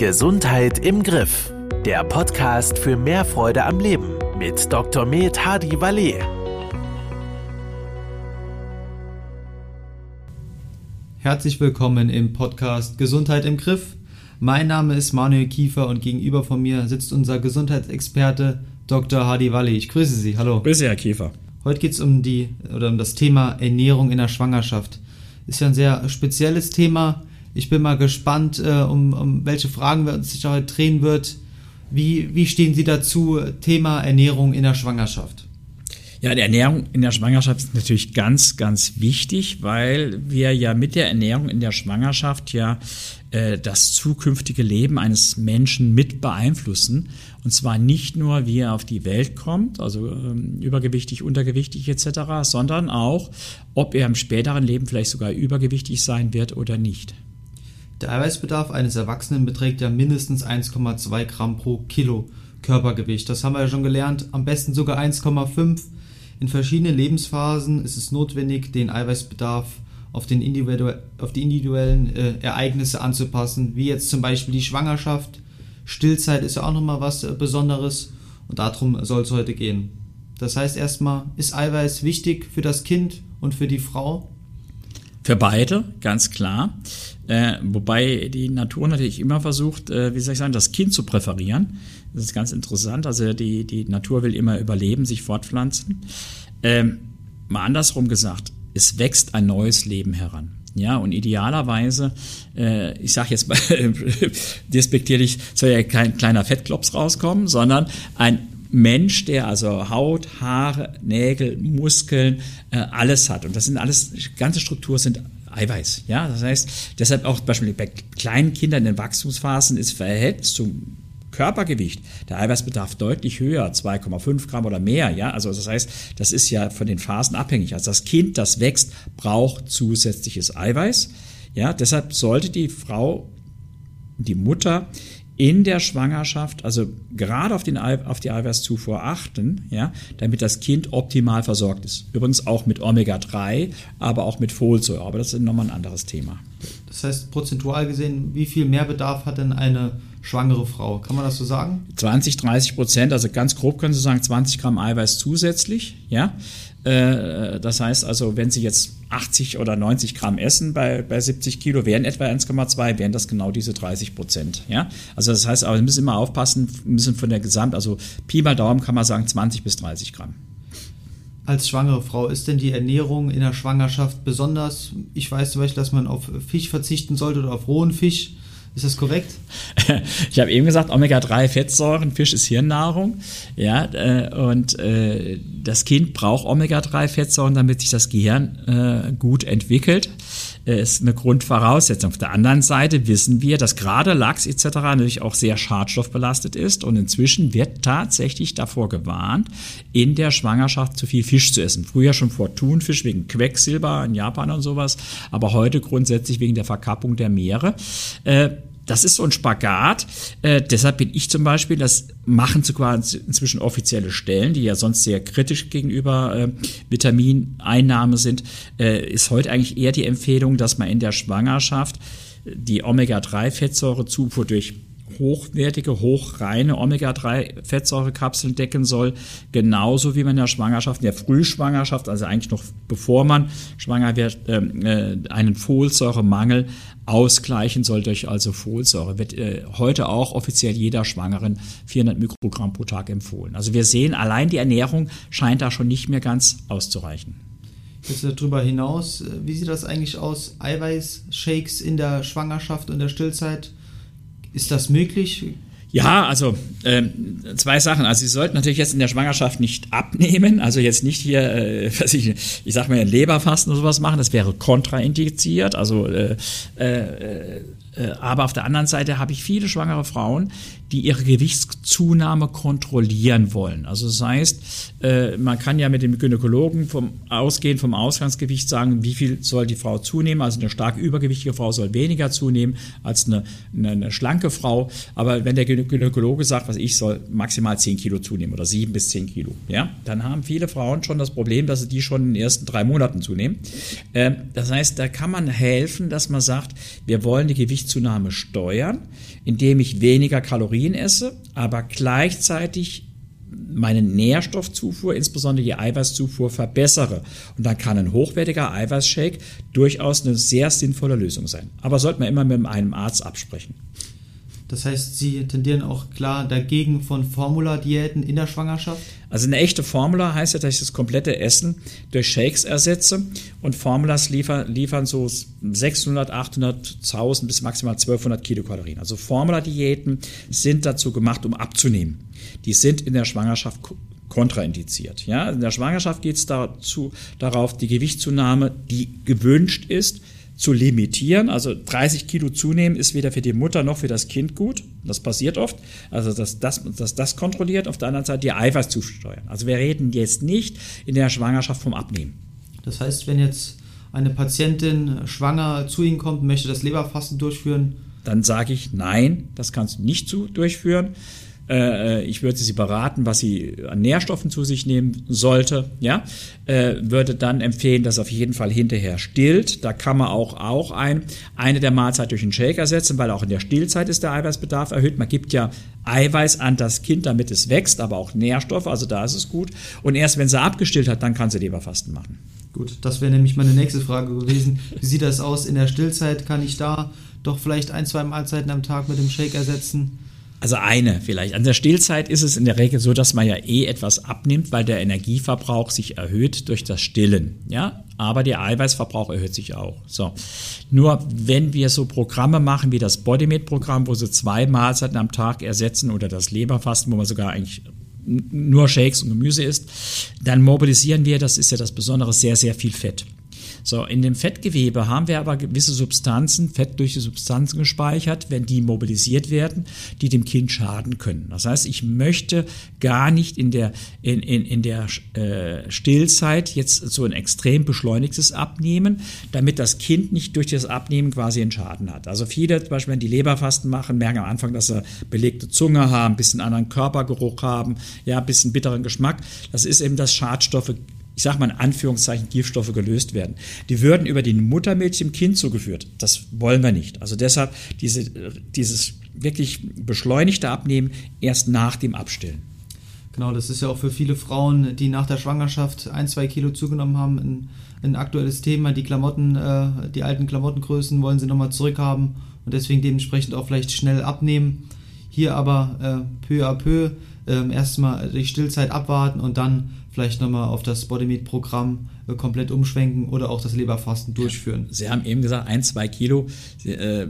Gesundheit im Griff. Der Podcast für mehr Freude am Leben mit Dr. Med Hadi Valet. Herzlich willkommen im Podcast Gesundheit im Griff. Mein Name ist Manuel Kiefer und gegenüber von mir sitzt unser Gesundheitsexperte Dr. Hadi Walli. Ich grüße Sie. Hallo. Grüße, Herr Kiefer. Heute geht es um die oder um das Thema Ernährung in der Schwangerschaft. Ist ja ein sehr spezielles Thema. Ich bin mal gespannt, äh, um, um welche Fragen wir uns sich heute drehen wird. Wie, wie stehen Sie dazu, Thema Ernährung in der Schwangerschaft? Ja, die Ernährung in der Schwangerschaft ist natürlich ganz, ganz wichtig, weil wir ja mit der Ernährung in der Schwangerschaft ja äh, das zukünftige Leben eines Menschen mit beeinflussen. Und zwar nicht nur, wie er auf die Welt kommt, also ähm, übergewichtig, untergewichtig etc., sondern auch, ob er im späteren Leben vielleicht sogar übergewichtig sein wird oder nicht. Der Eiweißbedarf eines Erwachsenen beträgt ja mindestens 1,2 Gramm pro Kilo Körpergewicht. Das haben wir ja schon gelernt. Am besten sogar 1,5 in verschiedenen Lebensphasen ist es notwendig, den Eiweißbedarf auf, den individu auf die individuellen äh, Ereignisse anzupassen, wie jetzt zum Beispiel die Schwangerschaft. Stillzeit ist ja auch nochmal was äh, Besonderes und darum soll es heute gehen. Das heißt erstmal, ist Eiweiß wichtig für das Kind und für die Frau? Für beide, ganz klar. Äh, wobei die Natur natürlich immer versucht, äh, wie soll ich sagen, das Kind zu präferieren. Das ist ganz interessant. Also die, die Natur will immer überleben, sich fortpflanzen. Ähm, mal andersrum gesagt, es wächst ein neues Leben heran. Ja, und idealerweise, äh, ich sage jetzt mal despektierlich, soll ja kein kleiner Fettklops rauskommen, sondern ein Mensch, der also Haut, Haare, Nägel, Muskeln, äh, alles hat. Und das sind alles, ganze Struktur sind Eiweiß. Ja, das heißt, deshalb auch beispielsweise bei kleinen Kindern in den Wachstumsphasen ist Verhältnis zum Körpergewicht der Eiweißbedarf deutlich höher, 2,5 Gramm oder mehr. Ja, also das heißt, das ist ja von den Phasen abhängig. Also das Kind, das wächst, braucht zusätzliches Eiweiß. Ja, deshalb sollte die Frau, die Mutter in der Schwangerschaft, also gerade auf, den, auf die Eiweißzufuhr achten, ja, damit das Kind optimal versorgt ist. Übrigens auch mit Omega-3, aber auch mit Folsäure. Aber das ist nochmal ein anderes Thema. Das heißt, prozentual gesehen, wie viel Mehrbedarf hat denn eine schwangere Frau? Kann man das so sagen? 20, 30 Prozent, also ganz grob können Sie sagen, 20 Gramm Eiweiß zusätzlich, ja. Äh, das heißt also, wenn Sie jetzt 80 oder 90 Gramm essen bei, bei 70 Kilo, wären etwa 1,2, wären das genau diese 30 Prozent. Ja? Also das heißt, aber wir müssen immer aufpassen, müssen von der Gesamt, also Pi mal Daumen kann man sagen 20 bis 30 Gramm. Als schwangere Frau ist denn die Ernährung in der Schwangerschaft besonders? Ich weiß zum Beispiel, dass man auf Fisch verzichten sollte oder auf rohen Fisch. Ist das korrekt? Ich habe eben gesagt, Omega-3-Fettsäuren, Fisch ist Hirnnahrung. Ja, äh, und äh, das Kind braucht Omega-3-Fettsäuren, damit sich das Gehirn äh, gut entwickelt. Äh, ist eine Grundvoraussetzung. Auf der anderen Seite wissen wir, dass gerade Lachs etc. natürlich auch sehr schadstoffbelastet ist und inzwischen wird tatsächlich davor gewarnt, in der Schwangerschaft zu viel Fisch zu essen. Früher schon vor Thunfisch wegen Quecksilber in Japan und sowas, aber heute grundsätzlich wegen der Verkappung der Meere. Das ist so ein Spagat. Äh, deshalb bin ich zum Beispiel, das machen sogar inzwischen offizielle Stellen, die ja sonst sehr kritisch gegenüber äh, Vitamineinnahme sind, äh, ist heute eigentlich eher die Empfehlung, dass man in der Schwangerschaft die Omega-3-Fettsäurezufuhr durch hochwertige, hochreine Omega-3-Fettsäurekapseln decken soll, genauso wie man in der Schwangerschaft, in der Frühschwangerschaft, also eigentlich noch bevor man schwanger wird, ähm, äh, einen Folsäuremangel ausgleichen soll durch also Folsäure. Wird äh, heute auch offiziell jeder Schwangeren 400 Mikrogramm pro Tag empfohlen. Also wir sehen, allein die Ernährung scheint da schon nicht mehr ganz auszureichen. Jetzt darüber hinaus, äh, wie sieht das eigentlich aus? Eiweißshakes in der Schwangerschaft und der Stillzeit? Ist das möglich? Ja, also äh, zwei Sachen. Also Sie sollten natürlich jetzt in der Schwangerschaft nicht abnehmen, also jetzt nicht hier, äh, was ich, ich sag mal, Leberfasten oder sowas machen, das wäre kontraindiziert. Also äh, äh, äh, aber auf der anderen Seite habe ich viele schwangere Frauen, die ihre Gewichtszunahme kontrollieren wollen. Also das heißt, äh, man kann ja mit dem Gynäkologen vom Ausgehen vom Ausgangsgewicht sagen, wie viel soll die Frau zunehmen. Also eine stark übergewichtige Frau soll weniger zunehmen als eine, eine, eine schlanke Frau. Aber wenn der Gynäkologe Gynäkologe sagt, was ich soll maximal 10 Kilo zunehmen oder 7 bis 10 Kilo, ja, dann haben viele Frauen schon das Problem, dass sie die schon in den ersten drei Monaten zunehmen. Ähm, das heißt, da kann man helfen, dass man sagt, wir wollen die Gewichtszunahme steuern, indem ich weniger Kalorien esse, aber gleichzeitig meine Nährstoffzufuhr, insbesondere die Eiweißzufuhr, verbessere. Und dann kann ein hochwertiger Eiweißshake durchaus eine sehr sinnvolle Lösung sein. Aber sollte man immer mit einem Arzt absprechen. Das heißt, Sie tendieren auch klar dagegen von Formula-Diäten in der Schwangerschaft? Also eine echte Formula heißt ja, dass ich das komplette Essen durch Shakes ersetze und Formulas liefern, liefern so 600, 800, 1000 bis maximal 1200 Kilokalorien. Also Formula-Diäten sind dazu gemacht, um abzunehmen. Die sind in der Schwangerschaft kontraindiziert. Ja? In der Schwangerschaft geht es dazu, darauf, die Gewichtszunahme, die gewünscht ist, zu limitieren. Also 30 Kilo zunehmen ist weder für die Mutter noch für das Kind gut. Das passiert oft. Also dass das, dass das kontrolliert. Auf der anderen Seite die Eiweiß zusteuern. Also wir reden jetzt nicht in der Schwangerschaft vom Abnehmen. Das heißt, wenn jetzt eine Patientin schwanger zu Ihnen kommt, möchte das Leberfasten durchführen, dann sage ich, nein, das kannst du nicht zu, durchführen. Äh, ich würde sie beraten, was sie an Nährstoffen zu sich nehmen sollte. Ja, äh, würde dann empfehlen, dass auf jeden Fall hinterher stillt. Da kann man auch, auch ein, eine der Mahlzeit durch einen Shake ersetzen, weil auch in der Stillzeit ist der Eiweißbedarf erhöht. Man gibt ja Eiweiß an das Kind, damit es wächst, aber auch Nährstoffe, also da ist es gut. Und erst wenn sie abgestillt hat, dann kann sie Leberfasten machen. Gut, das wäre nämlich meine nächste Frage gewesen. Wie sieht das aus in der Stillzeit? Kann ich da doch vielleicht ein, zwei Mahlzeiten am Tag mit dem Shake ersetzen? Also eine vielleicht. An der Stillzeit ist es in der Regel so, dass man ja eh etwas abnimmt, weil der Energieverbrauch sich erhöht durch das Stillen. Ja, aber der Eiweißverbrauch erhöht sich auch. So. Nur wenn wir so Programme machen wie das Bodymate-Programm, wo sie zwei Mahlzeiten am Tag ersetzen oder das Leberfasten, wo man sogar eigentlich nur Shakes und Gemüse isst, dann mobilisieren wir, das ist ja das Besondere, sehr, sehr viel Fett. So, in dem Fettgewebe haben wir aber gewisse Substanzen, fettdurche Substanzen gespeichert, wenn die mobilisiert werden, die dem Kind schaden können. Das heißt, ich möchte gar nicht in der, in, in, in der äh, Stillzeit jetzt so ein extrem beschleunigtes Abnehmen, damit das Kind nicht durch das Abnehmen quasi einen Schaden hat. Also viele, zum Beispiel, wenn die Leberfasten machen, merken am Anfang, dass sie belegte Zunge haben, ein bisschen anderen Körpergeruch haben, ja, ein bisschen bitteren Geschmack. Das ist eben, dass Schadstoffe ich sage mal in Anführungszeichen, Giftstoffe gelöst werden. Die würden über die Muttermilch dem Kind zugeführt. Das wollen wir nicht. Also deshalb diese, dieses wirklich beschleunigte Abnehmen erst nach dem Abstillen. Genau, das ist ja auch für viele Frauen, die nach der Schwangerschaft ein, zwei Kilo zugenommen haben, ein, ein aktuelles Thema. Die Klamotten, äh, die alten Klamottengrößen wollen sie nochmal zurückhaben und deswegen dementsprechend auch vielleicht schnell abnehmen. Hier aber äh, peu à peu äh, erstmal die Stillzeit abwarten und dann vielleicht nochmal auf das Bodymeat-Programm äh, komplett umschwenken oder auch das Leberfasten durchführen. Sie haben eben gesagt, ein, zwei Kilo. Äh,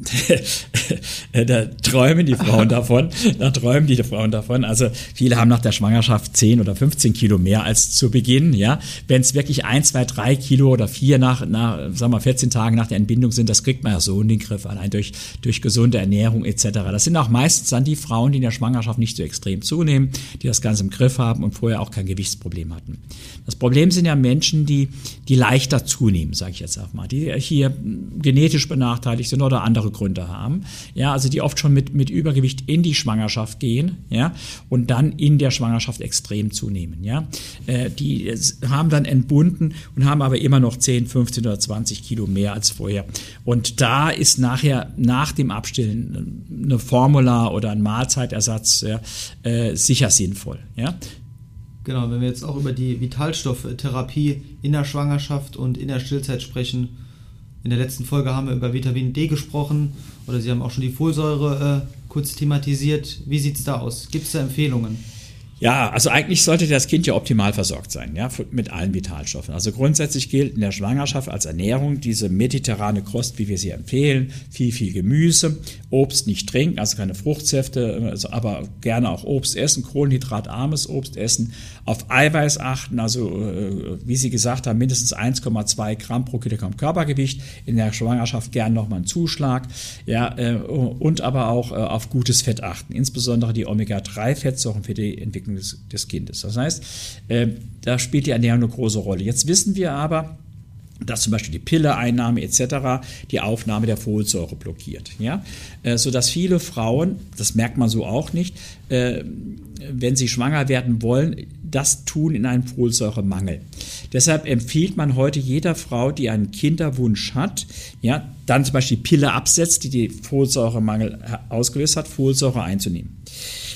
da träumen die Frauen davon. Da träumen die Frauen davon. Also viele haben nach der Schwangerschaft 10 oder 15 Kilo mehr als zu Beginn. Ja, wenn es wirklich ein, zwei, drei Kilo oder vier nach, nach, sagen wir 14 Tagen nach der Entbindung sind, das kriegt man ja so in den Griff, allein durch, durch gesunde Ernährung etc. Das sind auch meistens dann die Frauen, die in der Schwangerschaft nicht so extrem zunehmen, die das Ganze im Griff haben und vorher auch kein Gewichtsproblem hatten. Das Problem sind ja Menschen, die, die leichter zunehmen, sage ich jetzt auch mal, die hier genetisch benachteiligt sind oder andere Gründe haben. Ja, also die oft schon mit, mit Übergewicht in die Schwangerschaft gehen, ja, und dann in der Schwangerschaft extrem zunehmen, ja. Äh, die haben dann entbunden und haben aber immer noch 10, 15 oder 20 Kilo mehr als vorher. Und da ist nachher, nach dem Abstillen, eine Formula oder ein Mahlzeitersatz ja, äh, sicher sinnvoll, ja. Genau, wenn wir jetzt auch über die Vitalstofftherapie in der Schwangerschaft und in der Stillzeit sprechen, in der letzten Folge haben wir über Vitamin D gesprochen oder Sie haben auch schon die Folsäure äh, kurz thematisiert. Wie sieht es da aus? Gibt es da Empfehlungen? Ja, also eigentlich sollte das Kind ja optimal versorgt sein, ja, mit allen Vitalstoffen. Also grundsätzlich gilt in der Schwangerschaft als Ernährung diese mediterrane Kost, wie wir sie empfehlen, viel, viel Gemüse, Obst nicht trinken, also keine Fruchtsäfte, also aber gerne auch Obst essen, kohlenhydratarmes Obst essen, auf Eiweiß achten, also äh, wie Sie gesagt haben, mindestens 1,2 Gramm pro Kilogramm Körpergewicht, in der Schwangerschaft gern nochmal einen Zuschlag, ja, äh, und aber auch äh, auf gutes Fett achten, insbesondere die Omega-3-Fettsäuren für die Entwicklung Entwicklung des, des Kindes. Das heißt, äh, da spielt die Ernährung eine große Rolle. Jetzt wissen wir aber, dass zum Beispiel die Pilleeinnahme etc. die Aufnahme der Folsäure blockiert. Ja? Äh, sodass viele Frauen, das merkt man so auch nicht, äh, wenn sie schwanger werden wollen, das tun in einem Folsäuremangel. Deshalb empfiehlt man heute jeder Frau, die einen Kinderwunsch hat, ja, dann zum Beispiel Pille absetzt, die die Folsäuremangel ausgelöst hat, Folsäure einzunehmen.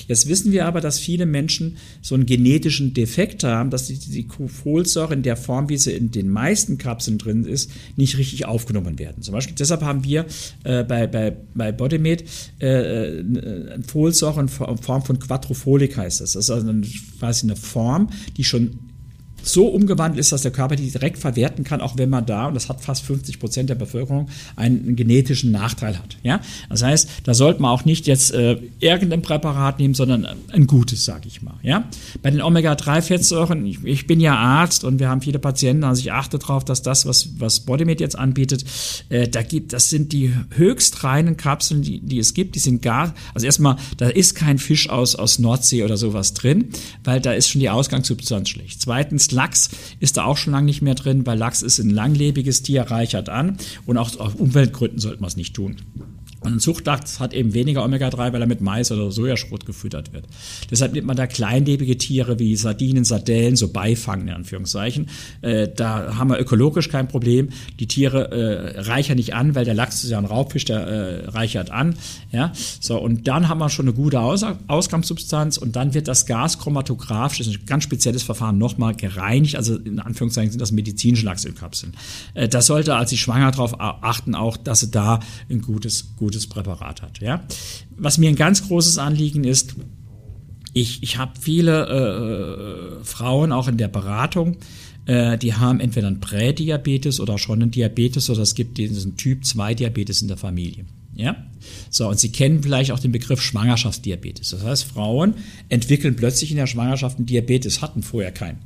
Jetzt wissen wir aber, dass viele Menschen so einen genetischen Defekt haben, dass die, die Folsäure in der Form, wie sie in den meisten Kapseln drin ist, nicht richtig aufgenommen werden. Zum Beispiel deshalb haben wir äh, bei, bei, bei Bodymed äh, äh Folsäure in Form von Quattrofolik heißt das. Das ist also quasi eine Form, die schon so umgewandelt ist, dass der Körper die direkt verwerten kann, auch wenn man da, und das hat fast 50 Prozent der Bevölkerung, einen genetischen Nachteil hat. Ja? Das heißt, da sollte man auch nicht jetzt äh, irgendein Präparat nehmen, sondern ein gutes, sage ich mal. Ja? Bei den Omega-3-Fettsäuren, ich, ich, bin ja Arzt und wir haben viele Patienten, also ich achte darauf, dass das, was, was Bodymed jetzt anbietet, äh, da gibt, das sind die höchst reinen Kapseln, die, die es gibt, die sind gar, also erstmal, da ist kein Fisch aus, aus Nordsee oder sowas drin, weil da ist schon die Ausgangssubstanz schlecht. Zweitens, Lachs ist da auch schon lange nicht mehr drin, weil Lachs ist ein langlebiges Tier, reichert an und auch aus Umweltgründen sollte man es nicht tun. Und ein Zuchtlachs hat eben weniger Omega-3, weil er mit Mais oder Sojaschrot gefüttert wird. Deshalb nimmt man da kleinlebige Tiere wie Sardinen, Sardellen, so Beifangen in Anführungszeichen. Äh, da haben wir ökologisch kein Problem. Die Tiere äh, reichern nicht an, weil der Lachs ist ja ein Raubfisch, der äh, reichert an. Ja, so und dann haben wir schon eine gute Aus Ausgangssubstanz und dann wird das Gas chromatografisch, das ist ein ganz spezielles Verfahren, nochmal gereinigt. Also in Anführungszeichen sind das medizinische Lachsölkapseln. Äh, das sollte als sie schwanger darauf achten, auch, dass sie da ein gutes, gutes gutes Präparat hat. Ja? Was mir ein ganz großes Anliegen ist, ich, ich habe viele äh, Frauen auch in der Beratung, äh, die haben entweder einen Prädiabetes oder schon einen Diabetes oder es gibt diesen Typ 2 Diabetes in der Familie. Ja? So, und Sie kennen vielleicht auch den Begriff Schwangerschaftsdiabetes. Das heißt, Frauen entwickeln plötzlich in der Schwangerschaft einen Diabetes, hatten vorher keinen,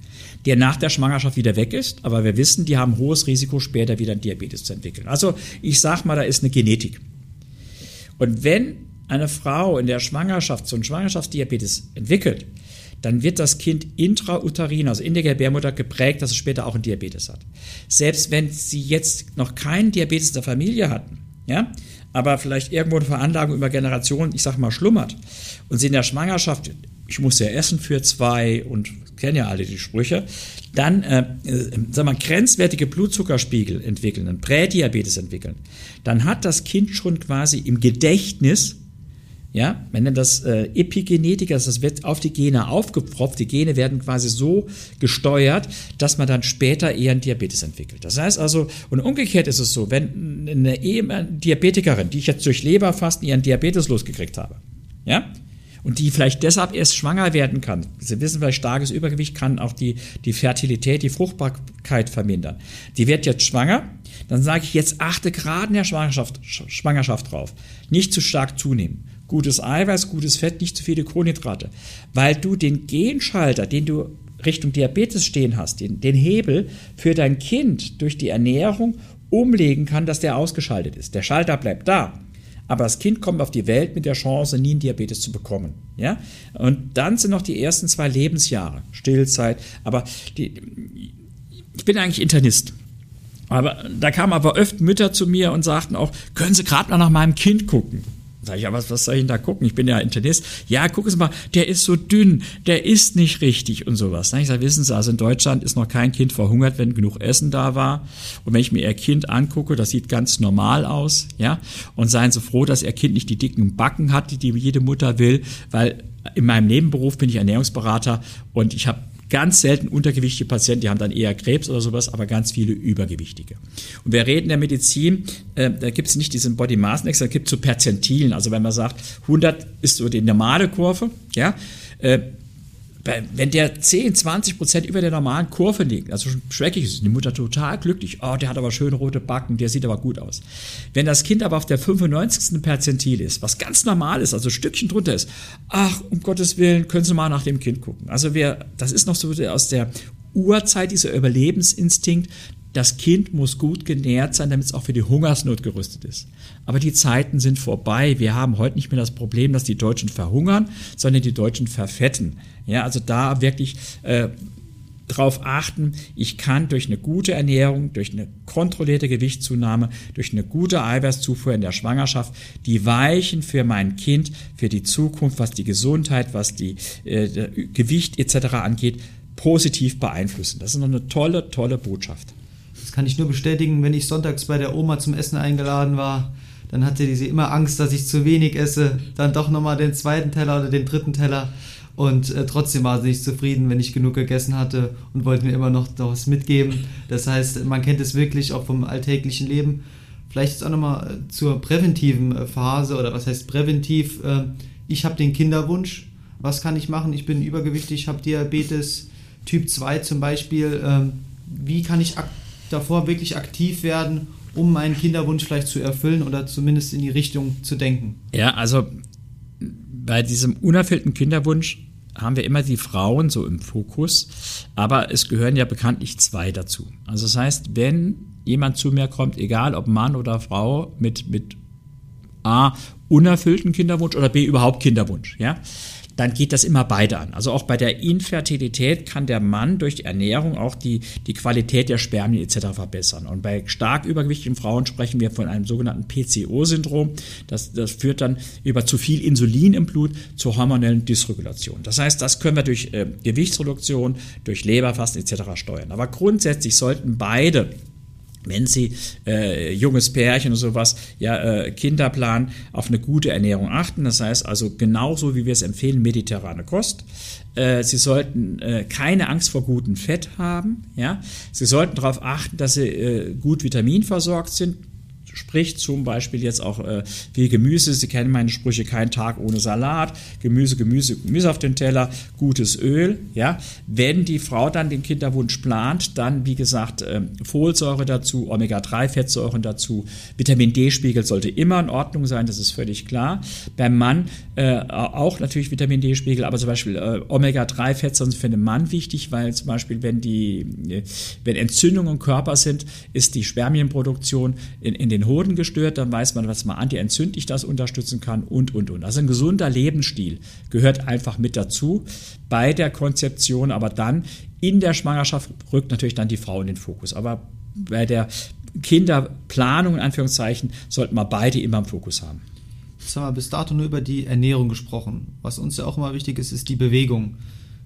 der nach der Schwangerschaft wieder weg ist, aber wir wissen, die haben hohes Risiko, später wieder einen Diabetes zu entwickeln. Also, ich sag mal, da ist eine Genetik. Und wenn eine Frau in der Schwangerschaft so einen Schwangerschaftsdiabetes entwickelt, dann wird das Kind intrauterin, also in der Gebärmutter, geprägt, dass es später auch einen Diabetes hat. Selbst wenn sie jetzt noch keinen Diabetes in der Familie hatten, ja, aber vielleicht irgendwo eine Veranlagung über Generationen, ich sag mal, schlummert und sie in der Schwangerschaft, ich muss ja essen für zwei und kennen ja alle die Sprüche, dann, äh, äh, sag mal, grenzwertige Blutzuckerspiegel entwickeln, einen Prädiabetes entwickeln, dann hat das Kind schon quasi im Gedächtnis, ja, wenn dann das äh, Epigenetik, also das wird auf die Gene aufgepropft, die Gene werden quasi so gesteuert, dass man dann später eher einen Diabetes entwickelt. Das heißt also, und umgekehrt ist es so, wenn eine Diabetikerin, die ich jetzt durch Leberfasten ihren Diabetes losgekriegt habe, ja, und die vielleicht deshalb erst schwanger werden kann. Sie wissen vielleicht, starkes Übergewicht kann auch die, die Fertilität, die Fruchtbarkeit vermindern. Die wird jetzt schwanger, dann sage ich jetzt achte gerade in der Schwangerschaft, Schwangerschaft drauf. Nicht zu stark zunehmen. Gutes Eiweiß, gutes Fett, nicht zu viele Kohlenhydrate. Weil du den Genschalter, den du Richtung Diabetes stehen hast, den, den Hebel für dein Kind durch die Ernährung umlegen kann, dass der ausgeschaltet ist. Der Schalter bleibt da aber das Kind kommt auf die Welt mit der Chance, nie einen Diabetes zu bekommen. Ja? Und dann sind noch die ersten zwei Lebensjahre, Stillzeit. Aber die, ich bin eigentlich Internist. Aber da kamen aber öfter Mütter zu mir und sagten auch, können Sie gerade mal nach meinem Kind gucken? Sag ich, ja, was, was soll ich denn da gucken? Ich bin ja Internist. Ja, gucken Sie mal, der ist so dünn, der isst nicht richtig und sowas. Ich sage, wissen Sie, also in Deutschland ist noch kein Kind verhungert, wenn genug Essen da war. Und wenn ich mir Ihr Kind angucke, das sieht ganz normal aus, ja. Und seien Sie froh, dass Ihr Kind nicht die dicken Backen hat, die, die jede Mutter will, weil in meinem Nebenberuf bin ich Ernährungsberater und ich habe Ganz selten untergewichtige Patienten, die haben dann eher Krebs oder sowas, aber ganz viele übergewichtige. Und wir reden in der Medizin, äh, da gibt es nicht diesen Body Mass Index, da gibt es so Perzentilen. Also wenn man sagt, 100 ist so die normale Kurve, ja, äh, wenn der 10, 20 Prozent über der normalen Kurve liegt, also schrecklich ist, die Mutter total glücklich, oh, der hat aber schöne rote Backen, der sieht aber gut aus. Wenn das Kind aber auf der 95. Perzentil ist, was ganz normal ist, also Stückchen drunter ist, ach, um Gottes Willen, können Sie mal nach dem Kind gucken. Also wir, das ist noch so aus der Urzeit, dieser Überlebensinstinkt, das Kind muss gut genährt sein, damit es auch für die Hungersnot gerüstet ist. Aber die Zeiten sind vorbei. Wir haben heute nicht mehr das Problem, dass die Deutschen verhungern, sondern die Deutschen verfetten. Ja, also da wirklich äh, darauf achten, ich kann durch eine gute Ernährung, durch eine kontrollierte Gewichtszunahme, durch eine gute Eiweißzufuhr in der Schwangerschaft die Weichen für mein Kind, für die Zukunft, was die Gesundheit, was die äh, Gewicht etc. angeht, positiv beeinflussen. Das ist noch eine tolle, tolle Botschaft. Das kann ich nur bestätigen, wenn ich sonntags bei der Oma zum Essen eingeladen war, dann hatte sie immer Angst, dass ich zu wenig esse, dann doch nochmal den zweiten Teller oder den dritten Teller und äh, trotzdem war sie nicht zufrieden, wenn ich genug gegessen hatte und wollte mir immer noch was mitgeben. Das heißt, man kennt es wirklich auch vom alltäglichen Leben. Vielleicht jetzt auch nochmal äh, zur präventiven äh, Phase oder was heißt präventiv? Äh, ich habe den Kinderwunsch. Was kann ich machen? Ich bin übergewichtig, habe Diabetes Typ 2 zum Beispiel. Ähm, wie kann ich davor wirklich aktiv werden, um meinen Kinderwunsch vielleicht zu erfüllen oder zumindest in die Richtung zu denken? Ja, also bei diesem unerfüllten Kinderwunsch haben wir immer die Frauen so im Fokus, aber es gehören ja bekanntlich zwei dazu. Also das heißt, wenn jemand zu mir kommt, egal ob Mann oder Frau, mit, mit A, unerfüllten Kinderwunsch oder B, überhaupt Kinderwunsch, ja, dann geht das immer beide an. Also auch bei der Infertilität kann der Mann durch Ernährung auch die, die Qualität der Spermien etc. verbessern. Und bei stark übergewichtigen Frauen sprechen wir von einem sogenannten PCO-Syndrom. Das, das führt dann über zu viel Insulin im Blut zur hormonellen Dysregulation. Das heißt, das können wir durch äh, Gewichtsreduktion, durch Leberfasten etc. steuern. Aber grundsätzlich sollten beide wenn Sie äh, junges Pärchen und sowas, ja, äh, Kinder planen, auf eine gute Ernährung achten. Das heißt also genauso, wie wir es empfehlen, mediterrane Kost. Äh, Sie sollten äh, keine Angst vor gutem Fett haben. Ja? Sie sollten darauf achten, dass Sie äh, gut vitaminversorgt sind Sprich zum Beispiel jetzt auch äh, viel Gemüse. Sie kennen meine Sprüche, kein Tag ohne Salat. Gemüse, Gemüse, Gemüse auf den Teller, gutes Öl. Ja, wenn die Frau dann den Kinderwunsch plant, dann wie gesagt äh, Folsäure dazu, Omega-3-Fettsäuren dazu. Vitamin D-Spiegel sollte immer in Ordnung sein, das ist völlig klar. Beim Mann äh, auch natürlich Vitamin D-Spiegel, aber zum Beispiel äh, Omega-3-Fettsäuren sind für den Mann wichtig, weil zum Beispiel wenn die, äh, wenn Entzündungen im Körper sind, ist die Spermienproduktion in, in den den Hoden gestört, dann weiß man, was man antientzündlich das unterstützen kann und, und, und. Also ein gesunder Lebensstil gehört einfach mit dazu bei der Konzeption, aber dann in der Schwangerschaft rückt natürlich dann die Frau in den Fokus. Aber bei der Kinderplanung, in Anführungszeichen, sollten wir beide immer im Fokus haben. Jetzt haben wir bis dato nur über die Ernährung gesprochen. Was uns ja auch immer wichtig ist, ist die Bewegung.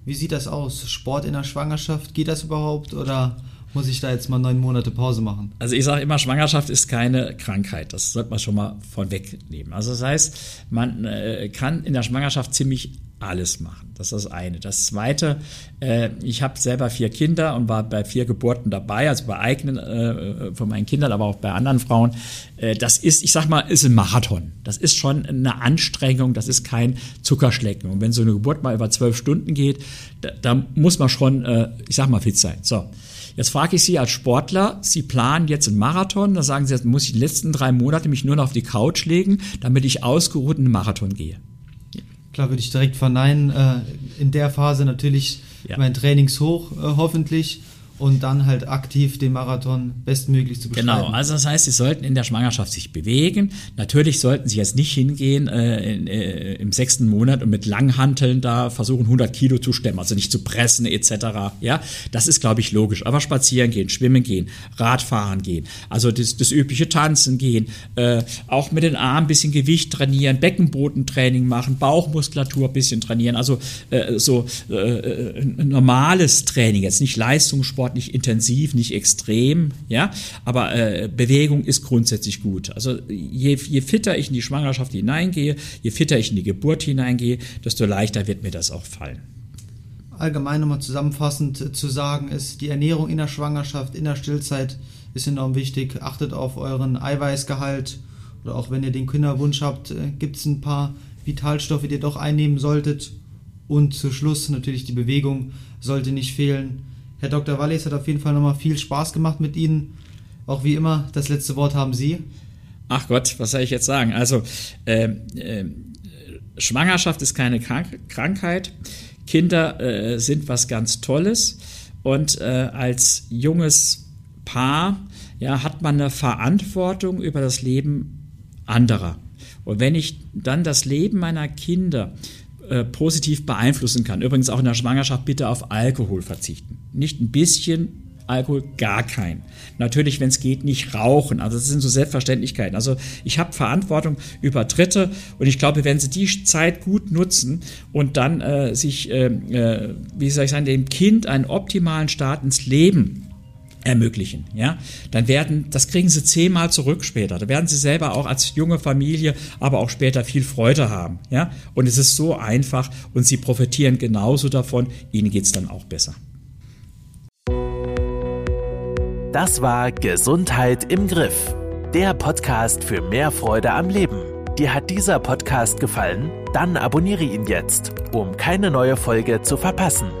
Wie sieht das aus? Sport in der Schwangerschaft, geht das überhaupt oder muss ich da jetzt mal neun Monate Pause machen? Also ich sage immer, Schwangerschaft ist keine Krankheit. Das sollte man schon mal von wegnehmen. Also das heißt, man äh, kann in der Schwangerschaft ziemlich alles machen. Das ist das eine. Das zweite, äh, ich habe selber vier Kinder und war bei vier Geburten dabei, also bei eigenen äh, von meinen Kindern, aber auch bei anderen Frauen. Äh, das ist, ich sag mal, ist ein Marathon. Das ist schon eine Anstrengung, das ist kein Zuckerschlecken. Und wenn so eine Geburt mal über zwölf Stunden geht, da, da muss man schon, äh, ich sag mal, fit sein. So. Jetzt frage ich Sie als Sportler, Sie planen jetzt einen Marathon, da sagen Sie, jetzt muss ich die letzten drei Monate mich nur noch auf die Couch legen, damit ich ausgeruht in den Marathon gehe. Klar, würde ich direkt verneinen. Äh, in der Phase natürlich ja. mein Trainingshoch äh, hoffentlich und dann halt aktiv den Marathon bestmöglich zu bestreiten. Genau, also das heißt, sie sollten in der Schwangerschaft sich bewegen. Natürlich sollten sie jetzt nicht hingehen äh, in, äh, im sechsten Monat und mit Langhanteln da versuchen 100 Kilo zu stemmen, also nicht zu pressen etc. Ja, das ist glaube ich logisch. Aber spazieren gehen, schwimmen gehen, Radfahren gehen, also das, das übliche Tanzen gehen, äh, auch mit den Armen ein bisschen Gewicht trainieren, Beckenbodentraining machen, Bauchmuskulatur ein bisschen trainieren, also äh, so äh, äh normales Training, jetzt nicht Leistungssport Sport nicht intensiv, nicht extrem, ja, aber äh, Bewegung ist grundsätzlich gut. Also je, je fitter ich in die Schwangerschaft hineingehe, je fitter ich in die Geburt hineingehe, desto leichter wird mir das auch fallen. Allgemein nochmal zusammenfassend zu sagen ist, die Ernährung in der Schwangerschaft, in der Stillzeit ist enorm wichtig. Achtet auf euren Eiweißgehalt oder auch wenn ihr den Kinderwunsch habt, äh, gibt es ein paar Vitalstoffe, die ihr doch einnehmen solltet. Und zu Schluss natürlich die Bewegung sollte nicht fehlen. Herr Dr. Wallis hat auf jeden Fall nochmal viel Spaß gemacht mit Ihnen. Auch wie immer, das letzte Wort haben Sie. Ach Gott, was soll ich jetzt sagen? Also, äh, äh, Schwangerschaft ist keine Krank Krankheit. Kinder äh, sind was ganz Tolles. Und äh, als junges Paar ja, hat man eine Verantwortung über das Leben anderer. Und wenn ich dann das Leben meiner Kinder äh, positiv beeinflussen kann, übrigens auch in der Schwangerschaft bitte auf Alkohol verzichten Nicht ein bisschen Alkohol, gar kein. Natürlich, wenn es geht, nicht rauchen. Also das sind so Selbstverständlichkeiten. Also ich habe Verantwortung über Dritte und ich glaube, wenn sie die Zeit gut nutzen und dann äh, sich, äh, äh, wie soll ich sagen, dem Kind einen optimalen Start ins Leben ermöglichen, ja, dann werden, das kriegen sie zehnmal zurück später. Da werden sie selber auch als junge Familie, aber auch später viel Freude haben, ja. Und es ist so einfach und sie profitieren genauso davon. Ihnen geht's dann auch besser. Das war Gesundheit im Griff, der Podcast für mehr Freude am Leben. Dir hat dieser Podcast gefallen? Dann abonniere ihn jetzt, um keine neue Folge zu verpassen.